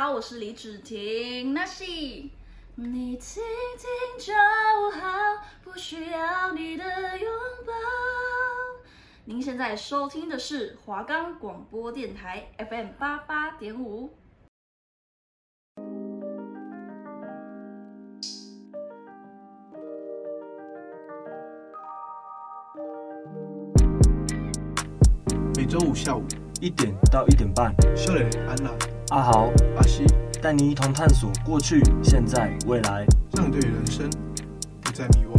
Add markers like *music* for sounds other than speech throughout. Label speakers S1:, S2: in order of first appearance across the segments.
S1: 好，我是李芷婷。那是你听听就好，不需要你的拥抱。您现在收听的是华冈广播电台 FM 八八点五。
S2: 每周五下午
S3: 一点到一点半，
S2: 笑脸安娜、
S3: 阿豪、
S2: 阿西
S3: 带你一同探索过去、现在、未来，
S2: 让你对人生不再迷惘。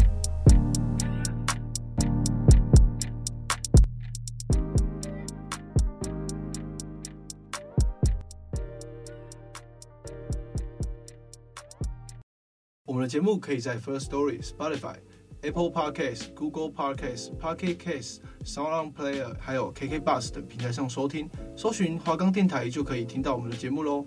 S2: 我们的节目可以在 First Story、Spotify、Apple Podcasts、Google Podcasts、Pocket Casts、SoundOn Player，还有 KK Bus 等平台上收听，搜寻华冈电台就可以听到我们的节目喽。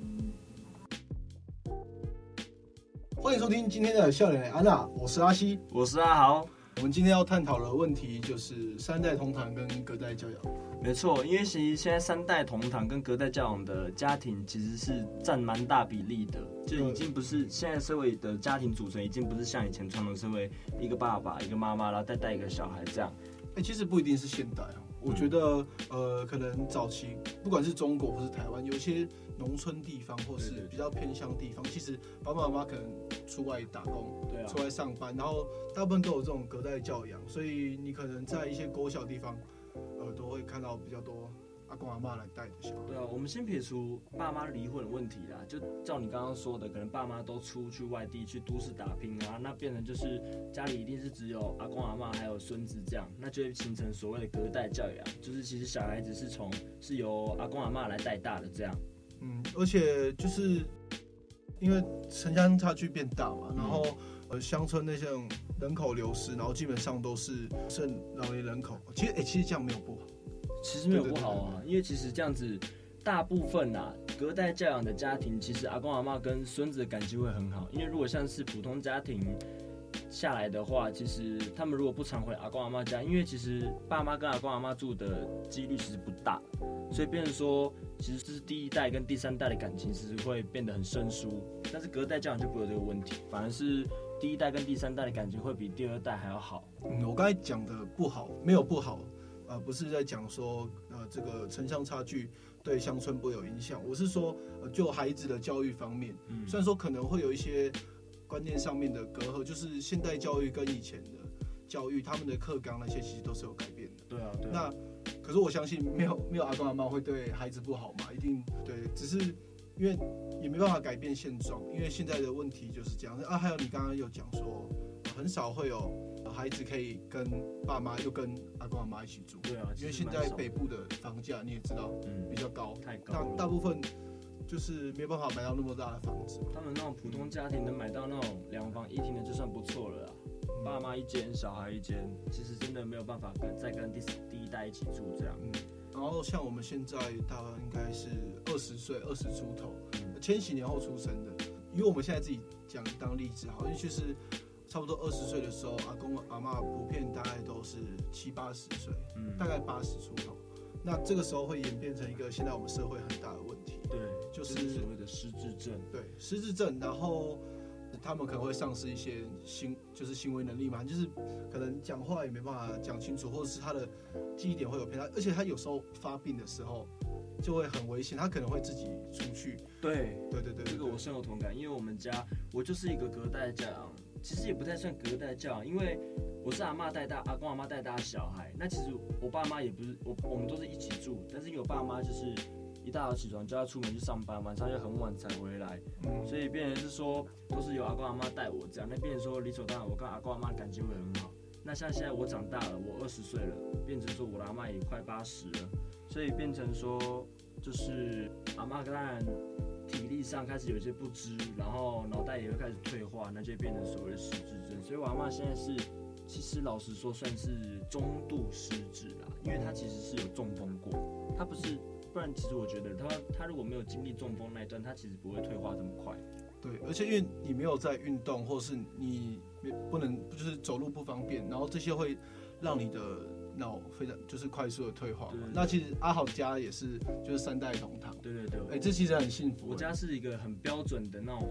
S2: 欢迎收听今天的笑脸安娜，我是阿西，
S3: 我是阿豪。
S2: 我们今天要探讨的问题就是三代同堂跟隔代教养。
S3: 没错，因为其实现在三代同堂跟隔代教养的家庭其实是占蛮大比例的，就已经不是现在社会的家庭组成，已经不是像以前传统社会一个爸爸一个妈妈，然后再带一个小孩这样。
S2: 哎、欸，其实不一定是现代啊，我觉得呃，可能早期不管是中国或是台湾，有些农村地方或是比较偏乡地方，其实爸爸妈妈可能出外打工，对啊，出外上班，然后大部分都有这种隔代教养，所以你可能在一些国小地方。呃，都会看到比较多阿公阿妈来带的小孩。
S3: 对啊，我们先撇除爸妈离婚的问题啦，就照你刚刚说的，可能爸妈都出去外地去都市打拼啊，那变成就是家里一定是只有阿公阿妈还有孙子这样，那就会形成所谓的隔代教养，就是其实小孩子是从是由阿公阿妈来带大的这样。
S2: 嗯，而且就是因为城乡差距变大嘛，然后。呃，乡村那些人口流失，然后基本上都是剩老年人口。其实，哎、欸，其实这样没有不好，
S3: 其实没有不好啊，因为其实这样子，大部分啊，隔代教养的家庭，其实阿公阿妈跟孙子的感情会很好。因为如果像是普通家庭下来的话，其实他们如果不常回阿公阿妈家，因为其实爸妈跟阿公阿妈住的几率其实不大，所以变成说，其实这是第一代跟第三代的感情，其实会变得很生疏。但是隔代教养就不会有这个问题，反而是。第一代跟第三代的感觉会比第二代还要好。
S2: 嗯，我刚才讲的不好，没有不好，呃，不是在讲说，呃，这个城乡差距对乡村不会有影响。我是说，呃，就孩子的教育方面，嗯，虽然说可能会有一些观念上面的隔阂，就是现代教育跟以前的教育，他们的课纲那些其实都是有改变的。
S3: 对啊，对啊。
S2: 那可是我相信，没有没有阿公阿妈会对孩子不好嘛？一定对，只是。因为也没办法改变现状，因为现在的问题就是这样啊。还有你刚刚有讲说，很少会有孩子可以跟爸妈又跟阿公阿妈一起住。
S3: 对啊，
S2: 因为现在北部的房价你也知道，嗯，比较高，
S3: 太高。
S2: 大大部分就是没有办法买到那么大的房子。
S3: 他们那种普通家庭能买到那种两房一厅的就算不错了啦。嗯，爸妈一间，小孩一间，其实真的没有办法跟再跟第第一代一起住这样。
S2: 嗯。然后像我们现在大概应该是二十岁，二十出头，千禧年后出生的。因为我们现在自己讲当例子，好像就是差不多二十岁的时候，阿公阿嬷普遍大概都是七八十岁，嗯，大概八十出头。那这个时候会演变成一个现在我们社会很大的问题，
S3: 对，
S2: 就是
S3: 所谓的失智症，
S2: 对，失智症，然后。他们可能会丧失一些行，就是行为能力嘛，就是可能讲话也没办法讲清楚，或者是他的记忆点会有偏差，而且他有时候发病的时候就会很危险，他可能会自己出去。
S3: 对，
S2: 对对对，
S3: 这个我深有同感，因为我们家我就是一个隔代教养，其实也不太算隔代教养，因为我是阿妈带大，阿公阿妈带大小孩，那其实我爸妈也不是，我我们都是一起住，但是因为我爸妈就是。一大早起床就要出门去上班，晚上又很晚才回来，嗯，所以变成是说都是由阿公阿妈带我这样。那变成说理所当然，我跟阿公阿妈感情会很好。那像现在我长大了，我二十岁了，变成说我的阿妈也快八十了，所以变成说就是阿妈当然体力上开始有些不支，然后脑袋也会开始退化，那就变成所谓的失智症。所以我阿妈现在是其实老实说算是中度失智啦，因为她其实是有中风过，她不是。不然，其实我觉得他他如果没有经历中风那一段，他其实不会退化这么快。
S2: 对，而且因为你没有在运动，或是你不能就是走路不方便，然后这些会让你的脑非常就是快速的退化嘛。
S3: 对对对，
S2: 那其实阿豪家也是就是三代同堂。
S3: 对对对，
S2: 哎、欸，这其实很幸福。
S3: 我家是一个很标准的那种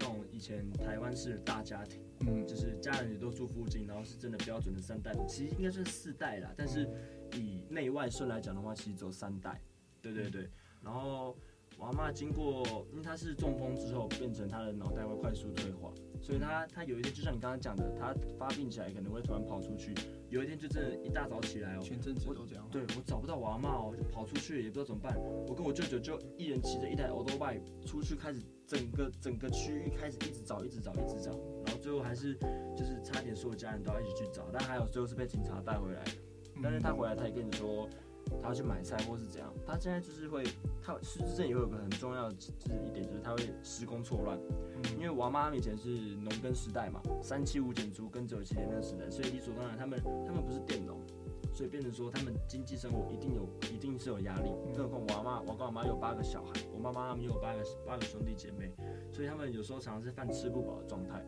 S3: 那种以前台湾式的大家庭，
S2: 嗯，
S3: 就是家人也都住附近，然后是真的标准的三代，其实应该算四代啦，但是以内外顺来讲的话，其实只有三代。对对对，然后。我阿妈经过，因为她是中风之后，变成她的脑袋会快速退化，所以她她有一天就像你刚刚讲的，她发病起来可能会突然跑出去，有一天就真的一大早起来哦，
S2: 前阵子都这样，
S3: 对我找不到我阿妈哦，就跑出去也不知道怎么办，我跟我舅舅就一人骑着一台 o l d bike 出去，开始整个整个区域开始一直找一直找一直找，然后最后还是就是差点所有家人都要一起去找，但还有最后是被警察带回来，但是他回来他也跟你说。他要去买菜或是怎样，他现在就是会，他失智症也会有个很重要的就是一点，就是他会时空错乱。因为我妈妈以前是农耕时代嘛，三七五减租耕者有其田那个时代，所以理所当然他们他们不是佃农，所以变成说他们经济生活一定有一定是有压力。更何况我阿妈，我跟我妈有八个小孩，我妈妈他们又有八个八个兄弟姐妹，所以他们有时候常常是饭吃不饱的状态。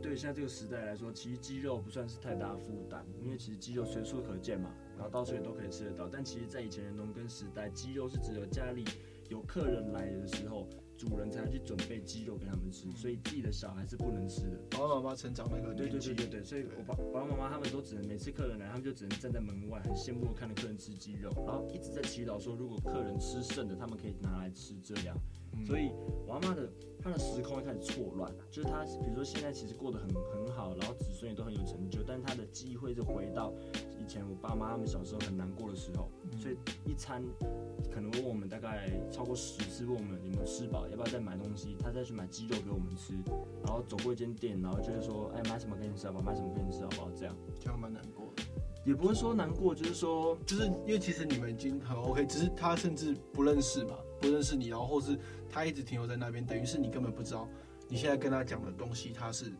S3: 对现在这个时代来说，其实肌肉不算是太大的负担，因为其实肌肉随处可见嘛。然后到处也都可以吃得到，但其实，在以前的农耕时代，鸡肉是只有家里有客人来的时候，主人才会去准备鸡肉给他们吃，所以自己的小孩是不能吃的。
S2: 爸爸妈妈成长那个
S3: 对对对对对，所以我爸爸爸妈妈他们都只能每次客人来，他们就只能站在门外，很羡慕看着客人吃鸡肉，然后一直在祈祷说，如果客人吃剩的，他们可以拿来吃这样。所以我阿妈的她的时空会开始错乱，就是她比如说现在其实过得很很好，然后子孙也都很有成就，但她的记忆会是回到以前我爸妈他们小时候很难过的时候，所以一餐可能问我们大概超过十次，问我们有没有吃饱，要不要再买东西，他再去买鸡肉给我们吃，然后走过一间店，然后就会说，哎，买什么给你吃好不好？买什么给你吃好不好？这样，
S2: 这样蛮难过的，
S3: 也不会说难过，就是说，
S2: 就是因为其实你们已经很 OK，只是他甚至不认识嘛，不认识你，然后或是。他一直停留在那边，等于是你根本不知道你现在跟他讲的东西，他是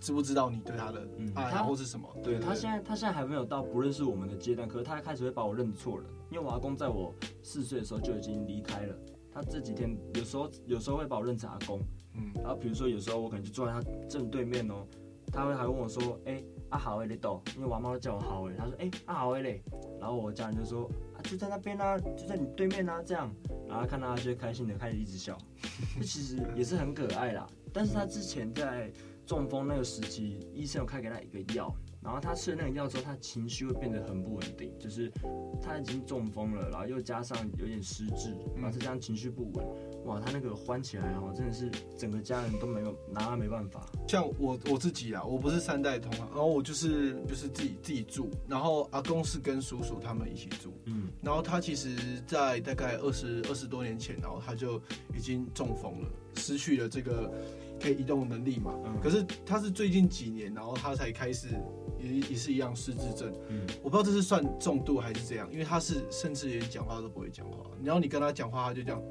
S2: 知不知道你对他的爱或是什么？
S3: 对，他现在他现在还没有到不认识我们的阶段，可是他开始会把我认错了。因为我阿公在我四岁的时候就已经离开了，他这几天有时候有时候会把我认成阿公，嗯，然后比如说有时候我可能就坐在他正对面哦，他会还问我说，哎，阿豪诶，你懂？因为我阿妈都叫我豪诶，他说，哎，阿豪诶嘞，然后我家人就说，啊，就在那边啊，就在你对面啊，这样。然后看到他就开心的开始一直笑，这其实也是很可爱啦。但是他之前在中风那个时期，医生有开给他一个药，然后他吃了那个药之后，他情绪会变得很不稳定，就是他已经中风了，然后又加上有点失智，然后再加上情绪不稳，哇，他那个欢起来哦，真的是整个家人都没有拿他没办法。
S2: 像我我自己啊，我不是三代同堂，然后我就是就是自己自己住，然后阿公是跟叔叔他们一起住，嗯，然后他其实，在大概二十二十多年前，然后他就已经中风了，失去了这个。可以移动能力嘛？嗯、可是他是最近几年，然后他才开始也也是一样失智症。嗯，我不知道这是算重度还是这样，因为他是甚至连讲话都不会讲话，然后你跟他讲话，他就这样。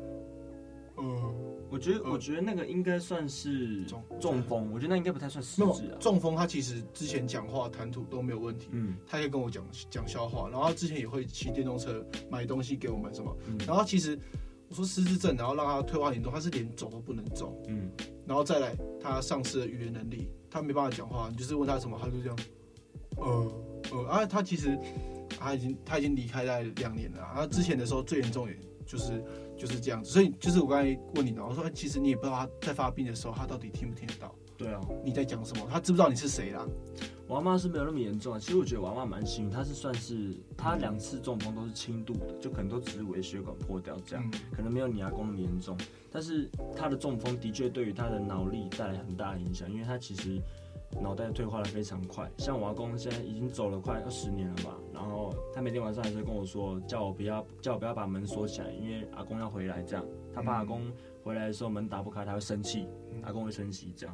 S3: 嗯，我觉得、嗯、我觉得那个应该算是中。中风，我觉得那应该不太算失智啊。
S2: 中风他其实之前讲话谈吐都没有问题，嗯，他可以跟我讲讲笑话，然后他之前也会骑电动车买东西给我们什么，嗯、然后其实。我说失智症，然后让他退化严重，他是连走都不能走，嗯，然后再来他丧失了语言能力，他没办法讲话，你就是问他什么，他就这样，呃呃，啊，他其实他已经他已经离开在两年了，他之前的时候最严重也就是就是这样子，所以就是我刚才问你的，我说其实你也不知道他在发病的时候他到底听不听得到，
S3: 对啊，
S2: 你在讲什么，他知不知道你是谁啦？
S3: 我阿妈是没有那么严重啊，其实我觉得我阿妈蛮幸运，她是算是她两次中风都是轻度的，就可能都只是微血管破掉这样，嗯、可能没有你阿公那么严重。但是她的中风的确对于她的脑力带来很大的影响，因为她其实脑袋退化的非常快。像我阿公现在已经走了快二十年了吧，然后他每天晚上还是跟我说，叫我不要叫我不要把门锁起来，因为阿公要回来这样，他怕阿公回来的时候门打不开，他会生气，阿公会生气这样。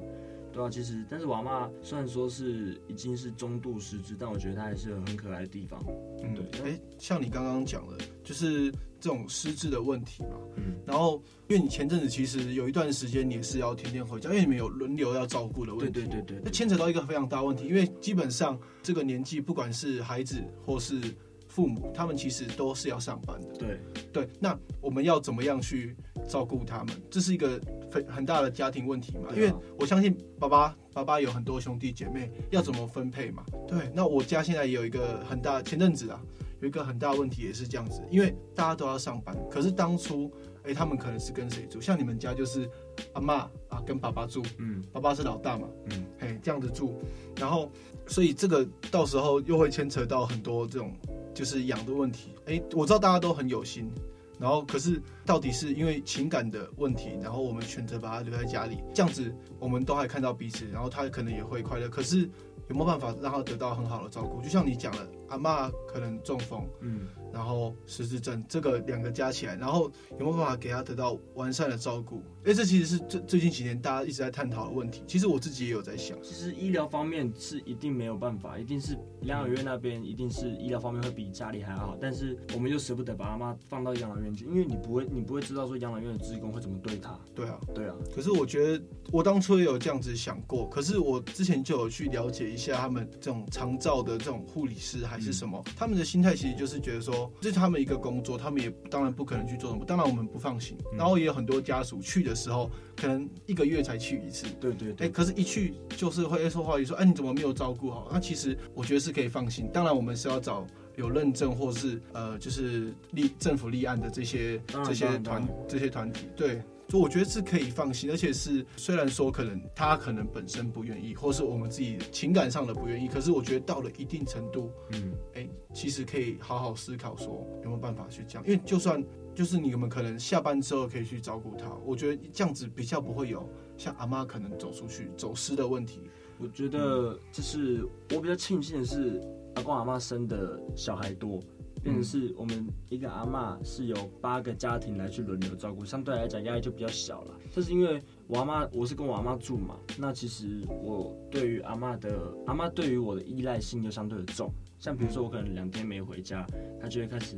S3: 对啊，其实，但是我阿嬷虽然说是已经是中度失智，但我觉得她还是有很可爱的地方。嗯，对。哎、
S2: 欸，像你刚刚讲的，就是这种失智的问题嘛。嗯。然后，因为你前阵子其实有一段时间你也是要天天回家，因为你们有轮流要照顾的问题。
S3: 对对对对，对。
S2: 那牵扯到一个非常大问题，因为基本上这个年纪，不管是孩子或是父母，他们其实都是要上班的。
S3: 对
S2: 对，那我们要怎么样去照顾他们？这是一个非很大的家庭问题嘛。
S3: 啊、
S2: 因为我相信爸爸爸爸有很多兄弟姐妹，要怎么分配嘛？对，那我家现在也有一个很大，前阵子啊，有一个很大的问题也是这样子，因为大家都要上班，可是当初。哎、欸，他们可能是跟谁住？像你们家就是阿妈啊，跟爸爸住，嗯，爸爸是老大嘛，嗯，嘿，这样子住，然后，所以这个到时候又会牵扯到很多这种就是养的问题。哎、欸，我知道大家都很有心，然后可是到底是因为情感的问题，然后我们选择把他留在家里，这样子我们都还看到彼此，然后他可能也会快乐。可是有没有办法让他得到很好的照顾？就像你讲的，阿嬷可能中风，嗯。然后失智症这个两个加起来，然后有没有办法给他得到完善的照顾？哎，这其实是最最近几年大家一直在探讨的问题。其实我自己也有在想，
S3: 其实医疗方面是一定没有办法，一定是养老院那边一定是医疗方面会比家里还好。但是我们又舍不得把阿妈放到养老院去，因为你不会，你不会知道说养老院的职工会怎么对他。
S2: 对啊，
S3: 对啊。
S2: 可是我觉得我当初也有这样子想过，可是我之前就有去了解一下他们这种长照的这种护理师还是什么，嗯、他们的心态其实就是觉得说这是他们一个。工作，他们也当然不可能去做什么，当然我们不放心。然后也有很多家属去的时候，可能一个月才去一次。
S3: 对对对。
S2: 哎，可是，一去就是会说话，语说，哎，你怎么没有照顾好？那其实我觉得是可以放心。当然，我们是要找有认证或是呃，就是立政府立案的这些这些团这些团体。对。就我觉得是可以放心，而且是虽然说可能他可能本身不愿意，或是我们自己情感上的不愿意，可是我觉得到了一定程度，嗯，哎、欸，其实可以好好思考说有没有办法去讲，因为就算就是你们可能下班之后可以去照顾他，我觉得这样子比较不会有像阿妈可能走出去走失的问题。
S3: 我觉得就是我比较庆幸的是阿公阿妈生的小孩多。变成是我们一个阿嬷是由八个家庭来去轮流照顾，相对来讲压力就比较小了。这是因为我阿妈，我是跟我阿妈住嘛，那其实我对于阿嬷的阿嬷对于我的依赖性就相对的重。像比如说我可能两天没回家，她就会开始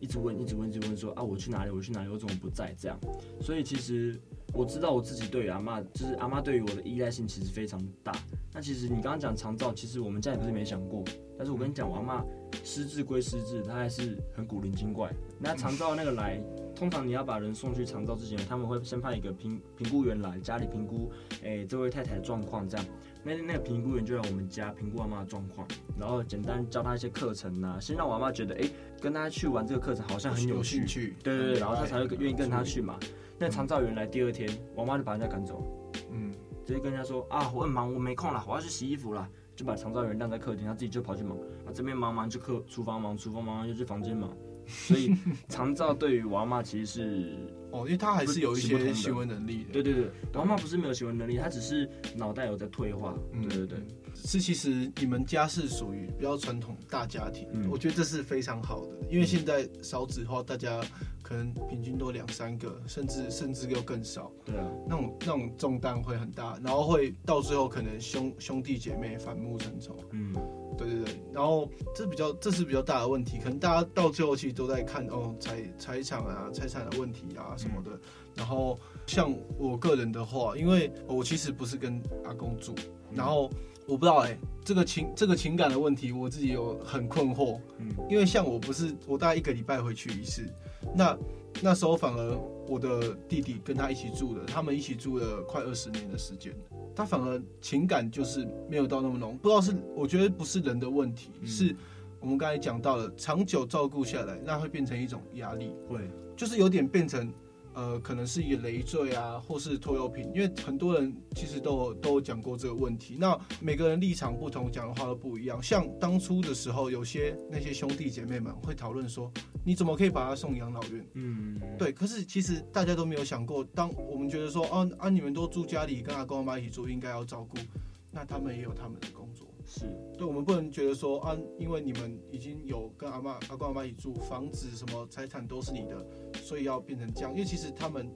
S3: 一直问，一直问，一直问说啊我去哪里？我去哪里？我怎么不在？这样。所以其实我知道我自己对于阿嬷，就是阿嬷对于我的依赖性其实非常大。那其实你刚刚讲长照，其实我们家也不是没想过，但是我跟你讲，我阿嬷。失智归失智，她还是很古灵精怪。那长照那个来，通常你要把人送去长照之前，他们会先派一个评评估员来家里评估，哎、欸，这位太太的状况这样。那那个评估员就来我们家评估阿妈的状况，然后简单教他一些课程啊，先让我阿妈觉得，哎、欸，跟他去玩这个课程好像很有趣，
S2: 有兴趣，
S3: 对对对，然后他才会愿意跟他去嘛。那长照员来第二天，我妈就把人家赶走，嗯，直接跟人家说啊，我很忙，我没空了，我要去洗衣服了。就把长照员晾在客厅，他自己就跑去忙。啊，这边忙忙就客厨房忙，厨房忙完就去房间忙。所以 *laughs* 长照对于我妈其实是
S2: 哦，因为他还是有一些行为能力的。
S3: 对对对，我妈不是没有行为能力，他只是脑袋有在退化。对对对，
S2: 是其实你们家是属于比较传统大家庭，嗯，我觉得这是非常好的，因为现在少子化，大家。可能平均都两三个，甚至甚至又更少。
S3: 对啊，
S2: 那种那种重担会很大，然后会到最后可能兄兄弟姐妹反目成仇。嗯，对对对，然后这比较这是比较大的问题，可能大家到最后其实都在看哦财财产啊财产的问题啊什么的。嗯、然后像我个人的话，因为我其实不是跟阿公住，然后我不知道哎、欸，这个情这个情感的问题，我自己有很困惑。嗯，因为像我不是我大概一个礼拜回去一次。那那时候反而我的弟弟跟他一起住的，他们一起住了快二十年的时间，他反而情感就是没有到那么浓，不知道是我觉得不是人的问题，嗯、是我们刚才讲到了长久照顾下来，那会变成一种压力，会就是有点变成。呃，可能是一个累赘啊，或是拖油瓶，因为很多人其实都有都有讲过这个问题。那每个人立场不同，讲的话都不一样。像当初的时候，有些那些兄弟姐妹们会讨论说，你怎么可以把他送养老院？嗯，对。可是其实大家都没有想过，当我们觉得说，啊啊，你们都住家里，跟阿公阿妈一起住，应该要照顾，那他们也有他们的工作。是对，我们不能觉得说啊，因为你们已经有跟阿妈、阿公、阿妈一起住，房子什么财产都是你的，所以要变成这样。因为其实他们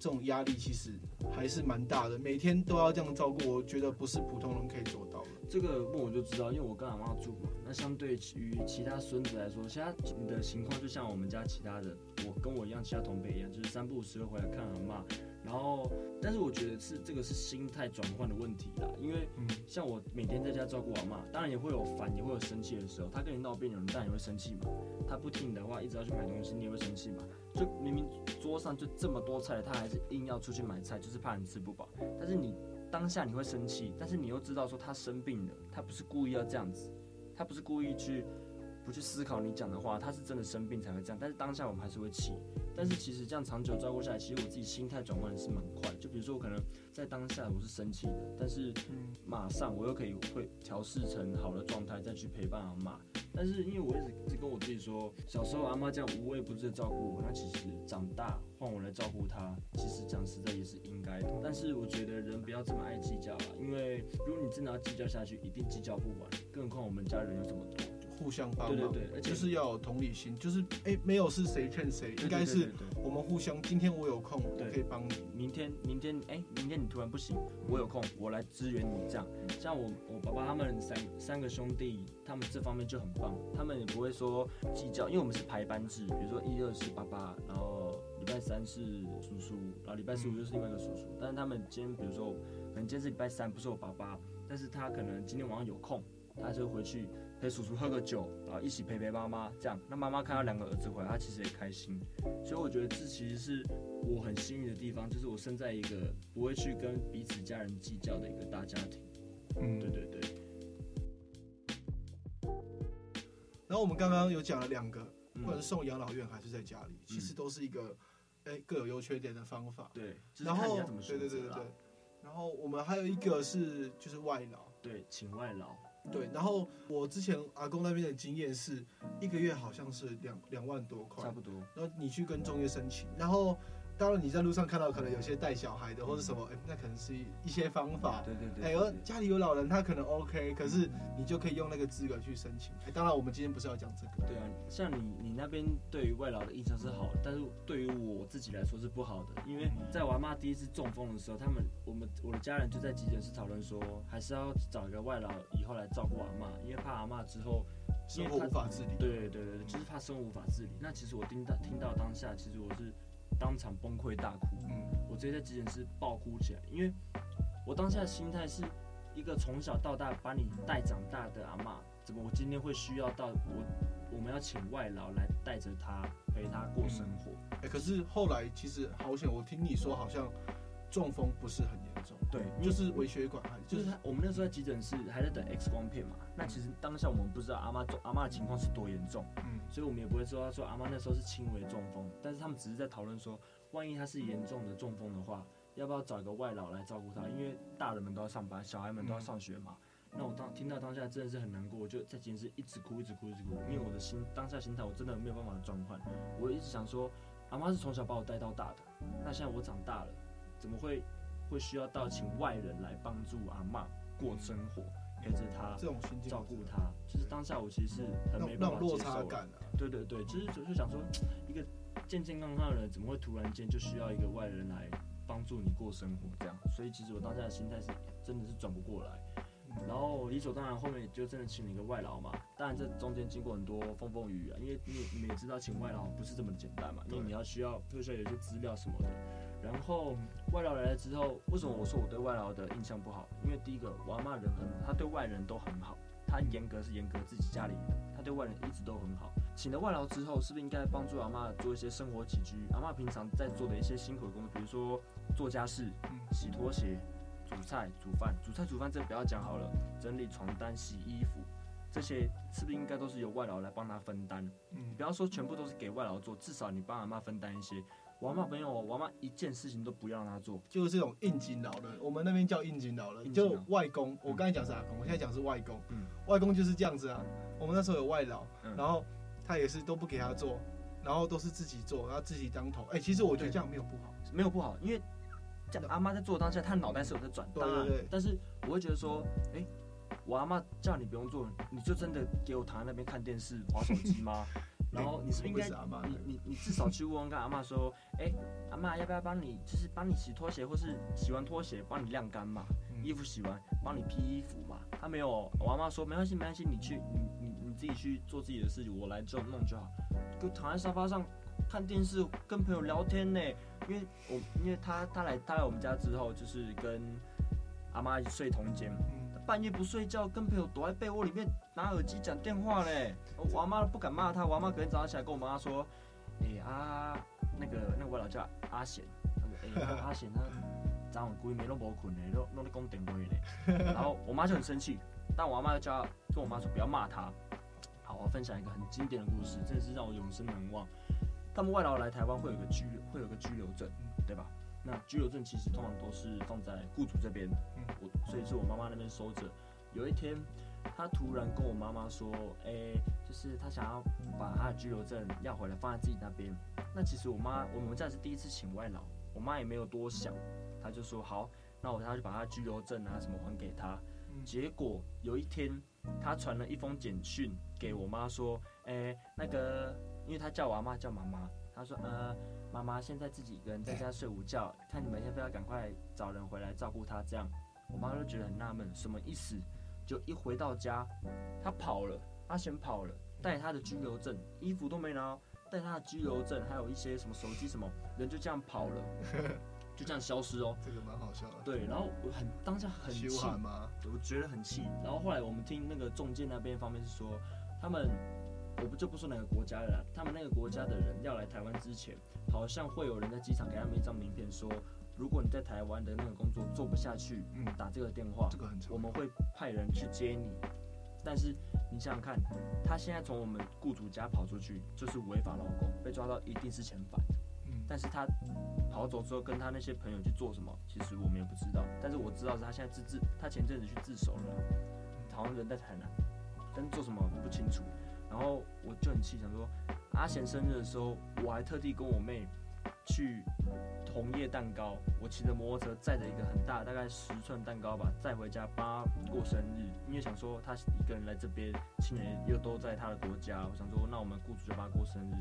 S2: 这种压力其实还是蛮大的，每天都要这样照顾，我觉得不是普通人可以做到的。
S3: 这个问我就知道，因为我跟阿妈住嘛。那相对于其他孙子来说，其他你的情况就像我们家其他的，我跟我一样，其他同辈一样，就是三不五时会回来看阿妈。然后，但是我觉得是这个是心态转换的问题啦，因为像我每天在家照顾阿妈，当然也会有烦，也会有生气的时候。他跟你闹别扭，你当然也会生气嘛。他不听你的话，一直要去买东西，你也会生气嘛。就明明桌上就这么多菜，他还是硬要出去买菜，就是怕你吃不饱。但是你当下你会生气，但是你又知道说他生病了，他不是故意要这样子，他不是故意去不去思考你讲的话，他是真的生病才会这样。但是当下我们还是会气。但是其实这样长久照顾下来，其实我自己心态转换的是蛮快。就比如说我可能在当下我是生气的，但是马上我又可以会调试成好的状态再去陪伴阿妈。但是因为我一直一直跟我自己说，小时候阿妈这样无微不至的照顾我，那其实长大换我来照顾她，其实讲实在也是应该的。但是我觉得人不要这么爱计较了，因为如果你真的要计较下去，一定计较不完。更何况我们家人有这么多。
S2: 互相帮忙，
S3: 对对对，
S2: 就是要有同理心，就是哎、欸，没有是谁欠谁，应该是我们互相。今天我有空，我可以帮你；
S3: 明天，明天，哎、欸，明天你突然不行，我有空，我来支援你。这样，像我我爸爸他们三三个兄弟，他们这方面就很棒，他们也不会说计较，因为我们是排班制，比如说一二是爸爸，然后礼拜三是叔叔，然后礼拜四五就是另外一个叔叔。但是他们今天，比如说可能今天是礼拜三，不是我爸爸，但是他可能今天晚上有空，他就回去。陪叔叔喝个酒，然后一起陪陪妈妈，这样，那妈妈看到两个儿子回来，她其实也开心。所以我觉得这其实是我很幸运的地方，就是我生在一个不会去跟彼此家人计较的一个大家庭。嗯，对对对。
S2: 然后我们刚刚有讲了两个，不管是送养老院还是在家里，嗯、其实都是一个，哎，各有优缺点的方法。
S3: 对，
S2: 然后对对对对对。然后我们还有一个是就是外劳，
S3: 对，请外劳。
S2: 对，然后我之前阿公那边的经验是，一个月好像是两两万多块，
S3: 差不多。
S2: 然后你去跟中介申请，然后。当然，你在路上看到可能有些带小孩的或者什么，哎、欸，那可能是一些方法。
S3: 对对对。
S2: 哎、欸，家里有老人，他可能 OK，可是你就可以用那个资格去申请。哎、欸，当然，我们今天不是要讲这个。
S3: 对啊，像你你那边对于外劳的印象是好的，但是对于我自己来说是不好的，因为在我阿妈第一次中风的时候，他们我们我的家人就在急诊室讨论说，还是要找一个外劳以后来照顾阿妈，因为怕阿妈之后
S2: 生活无法自理。
S3: 对对对对，就是怕生活无法自理。那其实我听到听到当下，其实我是。当场崩溃大哭，嗯，我直接在急诊室爆哭起来，因为我当下的心态是一个从小到大把你带长大的阿妈，怎么我今天会需要到我我们要请外劳来带着他陪他过生活？
S2: 哎、嗯欸，可是后来其实好险，我听你说好像。中风不是很严重，
S3: 对，
S2: 就是微血管还
S3: 就是他。我们那时候在急诊室还在等 X 光片嘛，那其实当下我们不知道阿妈中阿妈的情况是多严重，嗯，所以我们也不会说说阿妈那时候是轻微中风，但是他们只是在讨论说，万一他是严重的中风的话，要不要找一个外劳来照顾他？因为大人们都要上班，小孩们都要上学嘛。那我当听到当下真的是很难过，我就在急诊室一直哭，一直哭，一直哭，因为我的心当下心态我真的没有办法转换。我一直想说，阿妈是从小把我带到大的，那现在我长大了。怎么会会需要到请外人来帮助阿嬷过生活，陪着她，这种心境照顾她？就是当下我其实是很没办法接受。对对对，就是就就想说，一个健健康康的人，怎么会突然间就需要一个外人来帮助你过生活这样？所以其实我当下的心态是真的是转不过来。然后理所当然，后面就真的请了一个外劳嘛。当然这中间经过很多风风雨雨啊，因为你你们也知道请外劳不是这么简单嘛，因为你要需要就需要有些资料什么的。然后外劳来了之后，为什么我说我对外劳的印象不好？因为第一个，我阿嬷人很，她对外人都很好，她严格是严格自己家里的，她对外人一直都很好。请了外劳之后，是不是应该帮助阿嬷做一些生活起居？阿嬷平常在做的一些辛苦的工作，比如说做家事、洗拖鞋。煮菜、煮饭、煮菜、煮饭，这不要讲好了。整理床单、洗衣服，这些是不是应该都是由外劳来帮他分担？嗯，不要说全部都是给外劳做，至少你帮阿妈分担一些。我阿妈没有，我阿妈一件事情都不要让她做，
S2: 就是这种应景老人。我们那边叫应景老人，就外公。我刚才讲是阿公，我现在讲是外公。嗯，外公就是这样子啊。我们那时候有外老，然后他也是都不给他做，然后都是自己做，然后自己当头。哎，其实我觉得这样没有不好，
S3: 没有不好，因为。这样阿妈在做当下，她脑袋是有在转，对对对，但是我会觉得说，哎、欸，我阿妈叫你不用做，你就真的给我躺在那边看电视、划手机吗？*laughs* 然后你是不是
S2: 应该
S3: 你你你至少去问问看阿妈说，哎、欸，阿妈要不要帮你，就是帮你洗拖鞋，或是洗完拖鞋帮你晾干嘛？嗯、衣服洗完帮你披衣服嘛？他没有，我阿妈说没关系没关系，你去你你你自己去做自己的事情，我来就弄就好。就躺在沙发上看电视，跟朋友聊天呢。因为我因为他他来他来我们家之后，就是跟阿妈睡同间。半夜不睡觉，跟朋友躲在被窝里面拿耳机讲电话嘞。*laughs* 我阿妈不敢骂他，我阿妈隔天早上起来跟我妈说：“哎、欸、啊，那个那个我老叫阿贤，哎、欸、阿贤他早上规暝都无困嘞，都都在讲电话嘞。*laughs* ”然后我妈就很生气，但我阿妈就叫跟我妈说不要骂他。好，我分享一个很经典的故事，真的是让我永生难忘。他们外劳来台湾会有个居留会有个居留证，对吧？那居留证其实通常都是放在雇主这边，我所以是我妈妈那边收着。有一天，他突然跟我妈妈说：“哎、欸，就是他想要把他的居留证要回来，放在自己那边。”那其实我妈我们家是第一次请外劳，我妈也没有多想，她就说：“好，那我他就把他的居留证啊什么还给他。”结果有一天，他传了一封简讯给我妈说：“哎、欸，那个，因为他叫我阿妈叫妈妈，他说呃。”妈妈现在自己一个人在家睡午觉，看你们要不要赶快找人回来照顾她。这样，我妈就觉得很纳闷，什么意思？就一回到家，他跑了，阿贤跑了，带他的拘留证，衣服都没拿，带他的拘留证，还有一些什么手机什么，人就这样跑了，*laughs* 就这样消失哦。
S2: 这个蛮好笑的。
S3: 对，然后我很当下很气，我觉得很气。然后后来我们听那个中介那边方面是说，他们。我不就不说哪个国家了，他们那个国家的人要来台湾之前，好像会有人在机场给他们一张名片，说如果你在台湾的那个工作做不下去，嗯，打这个电话，这个很我们会派人去接你。但是你想想看，他现在从我们雇主家跑出去，就是违法劳工，被抓到一定是遣返。嗯，但是他跑走之后，跟他那些朋友去做什么，其实我们也不知道。但是我知道是他现在自自，他前阵子去自首了，好像人在台南，但是做什么不清楚。然后我就很气，想说阿贤生日的时候，我还特地跟我妹去红叶蛋糕，我骑着摩托车载着一个很大，大概十寸蛋糕吧，载回家帮他过生日。因为想说他一个人来这边，亲人又都在他的国家，我想说那我们雇主就帮他过生日。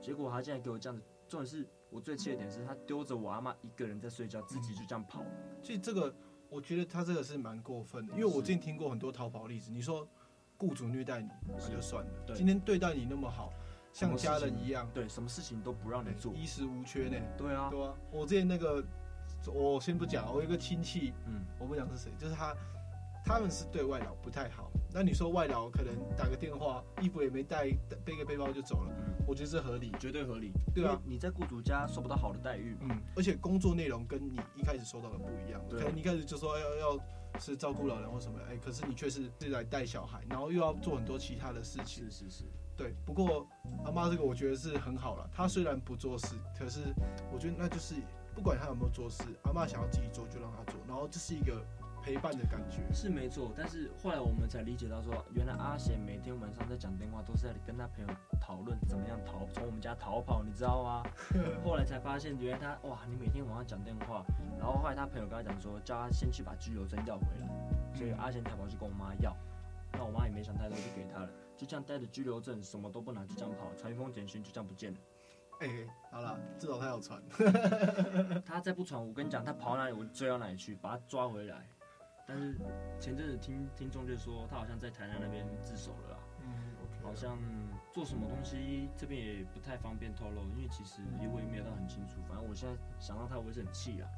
S3: 结果他竟然给我这样子，重点是我最气的点是他丢着我阿妈一个人在睡觉，自己就这样跑。
S2: 其实这个我觉得他这个是蛮过分的，因为我之前听过很多逃跑例子，你说。雇主虐待你，那就算了。今天对待你那么好，像家人一样，
S3: 对，什么事情都不让你做，
S2: 衣食无缺呢。
S3: 对啊，
S2: 对啊。我之前那个，我先不讲，我有一个亲戚，嗯，我不讲是谁，就是他，他们是对外劳不太好。那你说外劳可能打个电话，衣服也没带，背个背包就走了，我觉得是合理，
S3: 绝对合理。
S2: 对啊，
S3: 你在雇主家受不到好的待遇，
S2: 嗯，而且工作内容跟你一开始收到的不一样，可能你一开始就说要要。是照顾老人或什么？哎、欸，可是你却是是来带小孩，然后又要做很多其他的事情。
S3: 是是是，
S2: 对。不过阿妈这个我觉得是很好了。她虽然不做事，可是我觉得那就是不管她有没有做事，阿妈想要自己做就让她做，然后这是一个。陪伴的感觉
S3: 是没错，但是后来我们才理解到说，原来阿贤每天晚上在讲电话，都是在跟他朋友讨论怎么样逃从我们家逃跑，你知道吗？*laughs* 后来才发现，原来他哇，你每天晚上讲电话，然后后来他朋友跟他讲说，叫他先去把居留证要回来，所以阿贤逃跑去跟我妈要，那我妈也没想太多就给他了，就这样带着拘留证什么都不拿就这样跑，传一封简讯就这样不见了。
S2: 哎、欸，好了，至少他有传，*laughs*
S3: 他再不传，我跟你讲，他跑哪里我追到哪里去，把他抓回来。但是前阵子听听众就说他好像在台南那边自首了啦，嗯，okay. 好像做什么东西这边也不太方便透露，因为其实因为我也没有到很清楚。反正我现在想到他我也是很气啊，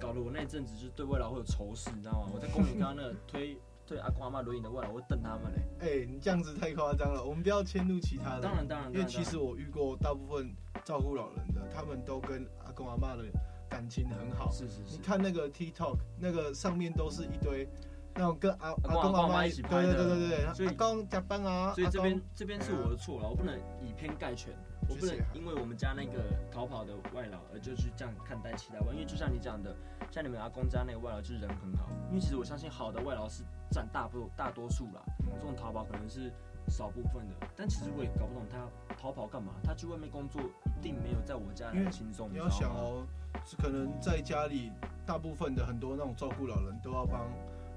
S3: 搞得我那阵子就对未来会有仇视，你知道吗？我在公园刚刚那个推推阿公阿妈轮椅的外劳，我会瞪他们嘞。哎、
S2: 欸，你这样子太夸张了，我们不要迁怒其他人。
S3: 当然当然，
S2: 因为其实我遇过大部分照顾老人的，他们都跟阿公阿妈的。感情很好，
S3: 是是是。
S2: 你看那个 TikTok，那个上面都是一堆那种跟阿阿公阿妈一起拍的，对对对对。所以刚加班啊，
S3: 所以这边这边是我的错了，我不能以偏概全，我不能因为我们家那个逃跑的外劳而就是这样看待其他外，因为就像你讲的，像你们阿公家那个外劳就是人很好，因为其实我相信好的外劳是占大部大多数啦，这种逃跑可能是少部分的，但其实我也搞不懂他逃跑干嘛，他去外面工作一定没有在我家来轻松，
S2: 你要想哦。是可能在家里，大部分的很多那种照顾老人都要帮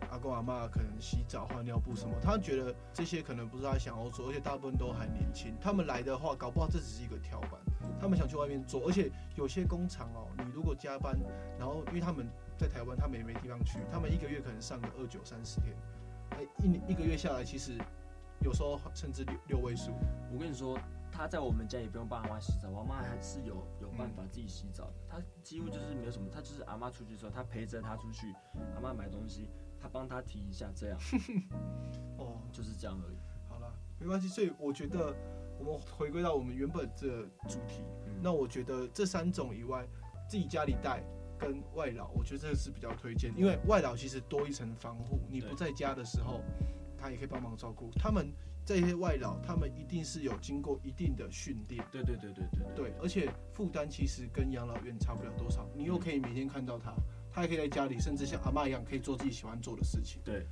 S2: 阿公阿妈可能洗澡换尿布什么，他觉得这些可能不是他想要做，而且大部分都还年轻。他们来的话，搞不好这只是一个跳板，他们想去外面做。而且有些工厂哦，你如果加班，然后因为他们在台湾，他们也没地方去，他们一个月可能上个二九三十天，哎，一一个月下来，其实有时候甚至六六位数。
S3: 我跟你说。他在我们家也不用帮阿妈洗澡，我阿妈还是有有办法自己洗澡的。他几乎就是没有什么，他就是阿妈出去的时候，他陪着她出去，阿妈买东西，他帮他提一下，这样。*laughs* 哦，就是这样而已。
S2: 好了，没关系。所以我觉得我们回归到我们原本这主题，嗯，那我觉得这三种以外，自己家里带跟外劳，我觉得这个是比较推荐，因为外劳其实多一层防护，你不在家的时候，他也可以帮忙照顾他们。这些外劳，他们一定是有经过一定的训练。
S3: 对对对对对
S2: 对，而且负担其实跟养老院差不了多少。你又可以每天看到他，他还可以在家里，甚至像阿妈一样，可以做自己喜欢做的事情。对。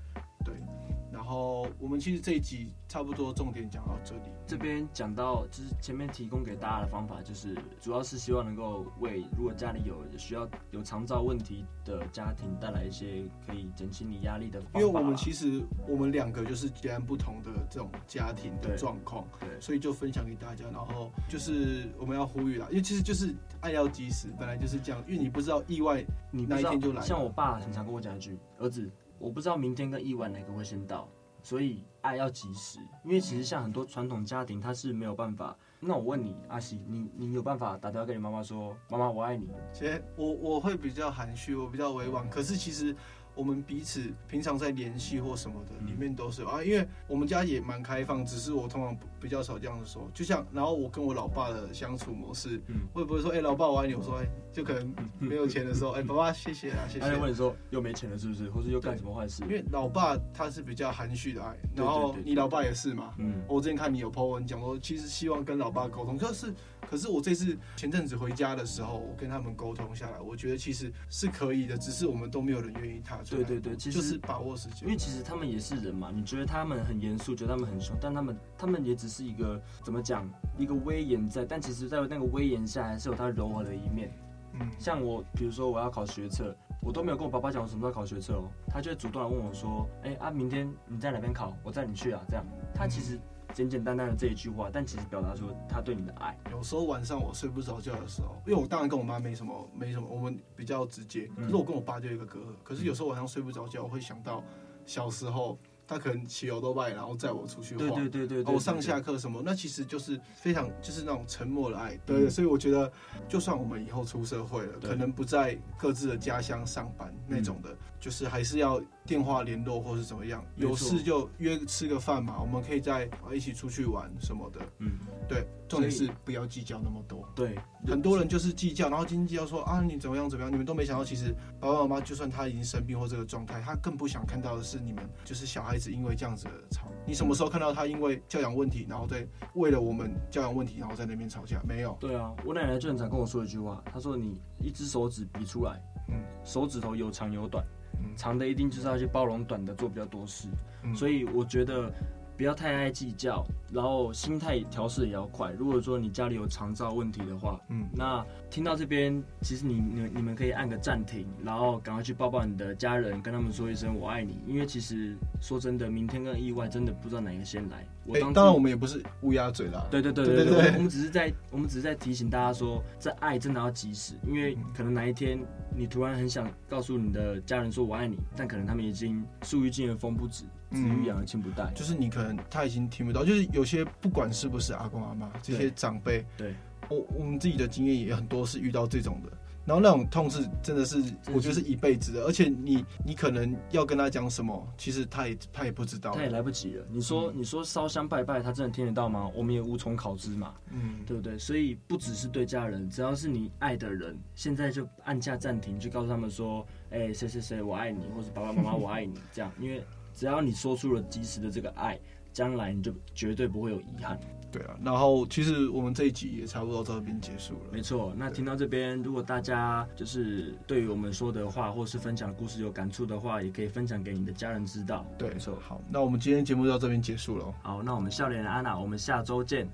S2: 后我们其实这一集差不多重点讲到这里。
S3: 这边讲到就是前面提供给大家的方法，就是主要是希望能够为如果家里有需要有长照问题的家庭带来一些可以减轻你压力的方法。
S2: 因为我们其实我们两个就是截然不同的这种家庭的状况，
S3: 对，
S2: 所以就分享给大家。然后就是我们要呼吁啦，因为其实就是爱要及时，本来就是这样，因为你不知道意外你那一天就来。
S3: 像我爸很常跟我讲一句，儿子。我不知道明天跟意外哪个会先到，所以爱要及时。因为其实像很多传统家庭，他是没有办法。那我问你，阿喜，你你有办法打电话给你妈妈说，妈妈我爱你？
S2: 其实我我会比较含蓄，我比较委婉。可是其实。我们彼此平常在联系或什么的，里面都是啊，因为我们家也蛮开放，只是我通常比较少这样子说。就像，然后我跟我老爸的相处模式，嗯，会不会说，哎、欸，老爸我爱你？我说，哎、欸，就可能没有钱的时候，哎、欸，爸爸谢谢啊，谢谢。
S3: 他就问你说，又没钱了是不是？或者又干什么坏事？
S2: 因为老爸他是比较含蓄的爱，然后你老爸也是嘛，嗯，我之前看你有 po 文讲说，其实希望跟老爸沟通，可是。可是我这次前阵子回家的时候，我跟他们沟通下来，我觉得其实是可以的，只是我们都没有人愿意踏出来。
S3: 对对对，其实
S2: 就是把握时间。
S3: 因为其实他们也是人嘛，你觉得他们很严肃，觉得他们很凶，但他们他们也只是一个怎么讲，一个威严在，但其实在那个威严下还是有他柔和的一面。嗯，像我，比如说我要考学测，我都没有跟我爸爸讲我什么时候考学测哦，他就会主动来问我说，哎啊，明天你在哪边考？我载你去啊，这样。他其实。简简单单的这一句话，但其实表达出他对你的爱。
S2: 有时候晚上我睡不着觉的时候，因为我当然跟我妈没什么没什么，我们比较直接。可是我跟我爸就有一个隔阂。可是有时候晚上睡不着觉，我会想到小时候。他可能骑欧兜拜，然后载我出去晃，
S3: 对对对对，
S2: 我上下课什么，那其实就是非常就是那种沉默的爱，对，对。所以我觉得，就算我们以后出社会了，可能不在各自的家乡上班那种的，就是还是要电话联络或是怎么样，有事就约吃个饭嘛，我们可以再一起出去玩什么的，嗯，对。重点是不要计较那么多。
S3: 对，
S2: 很多人就是计较，然后斤斤计较说啊，你怎么样怎么样，你们都没想到，其实爸爸妈妈就算他已经生病或这个状态，他更不想看到的是你们就是小孩子因为这样子的吵。你什么时候看到他因为教养问题，然后在为了我们教养问题，然后在那边吵架？没有。
S3: 对啊，我奶奶就很常跟我说一句话，她说你一只手指比出来，嗯，手指头有长有短，嗯，长的一定就是要去包容短的做比较多事，嗯，所以我觉得。不要太爱计较，然后心态调试也要快。如果说你家里有长照问题的话，嗯，那听到这边，其实你你你们可以按个暂停，然后赶快去抱抱你的家人，跟他们说一声我爱你。因为其实说真的，明天跟意外真的不知道哪个先来。我当、
S2: 欸、当然我们也不是乌鸦嘴啦。
S3: 对对对对对，对，对，对，我们只是在我们只是在提醒大家说，这爱真的要及时，因为可能哪一天你突然很想告诉你的家人说我爱你，但可能他们已经树欲静而风不止。子欲养而亲不待，
S2: 就是你可能他已经听不到，就是有些不管是不是阿公阿妈这些长辈，
S3: 对，
S2: 我我们自己的经验也很多是遇到这种的，然后那种痛是真的是我觉得是一辈子的，而且你你可能要跟他讲什么，其实他也他也不知道，
S3: 他也来不及了。你说、嗯、你说烧香拜拜，他真的听得到吗？我们也无从考知嘛，嗯，对不对？所以不只是对家人，只要是你爱的人，现在就按下暂停，就告诉他们说，哎、欸，谁谁谁我爱你，或者爸爸妈妈 *laughs* 我爱你，这样，因为。只要你说出了及时的这个爱，将来你就绝对不会有遗憾。
S2: 对啊，然后其实我们这一集也差不多到这边结束了。
S3: 没错，那听到这边，如果大家就是对于我们说的话，或是分享的故事有感触的话，也可以分享给你的家人知道。
S2: 对，没错。好，那我们今天节目就到这边结束了。
S3: 好，那我们笑脸的安娜，我们下周见。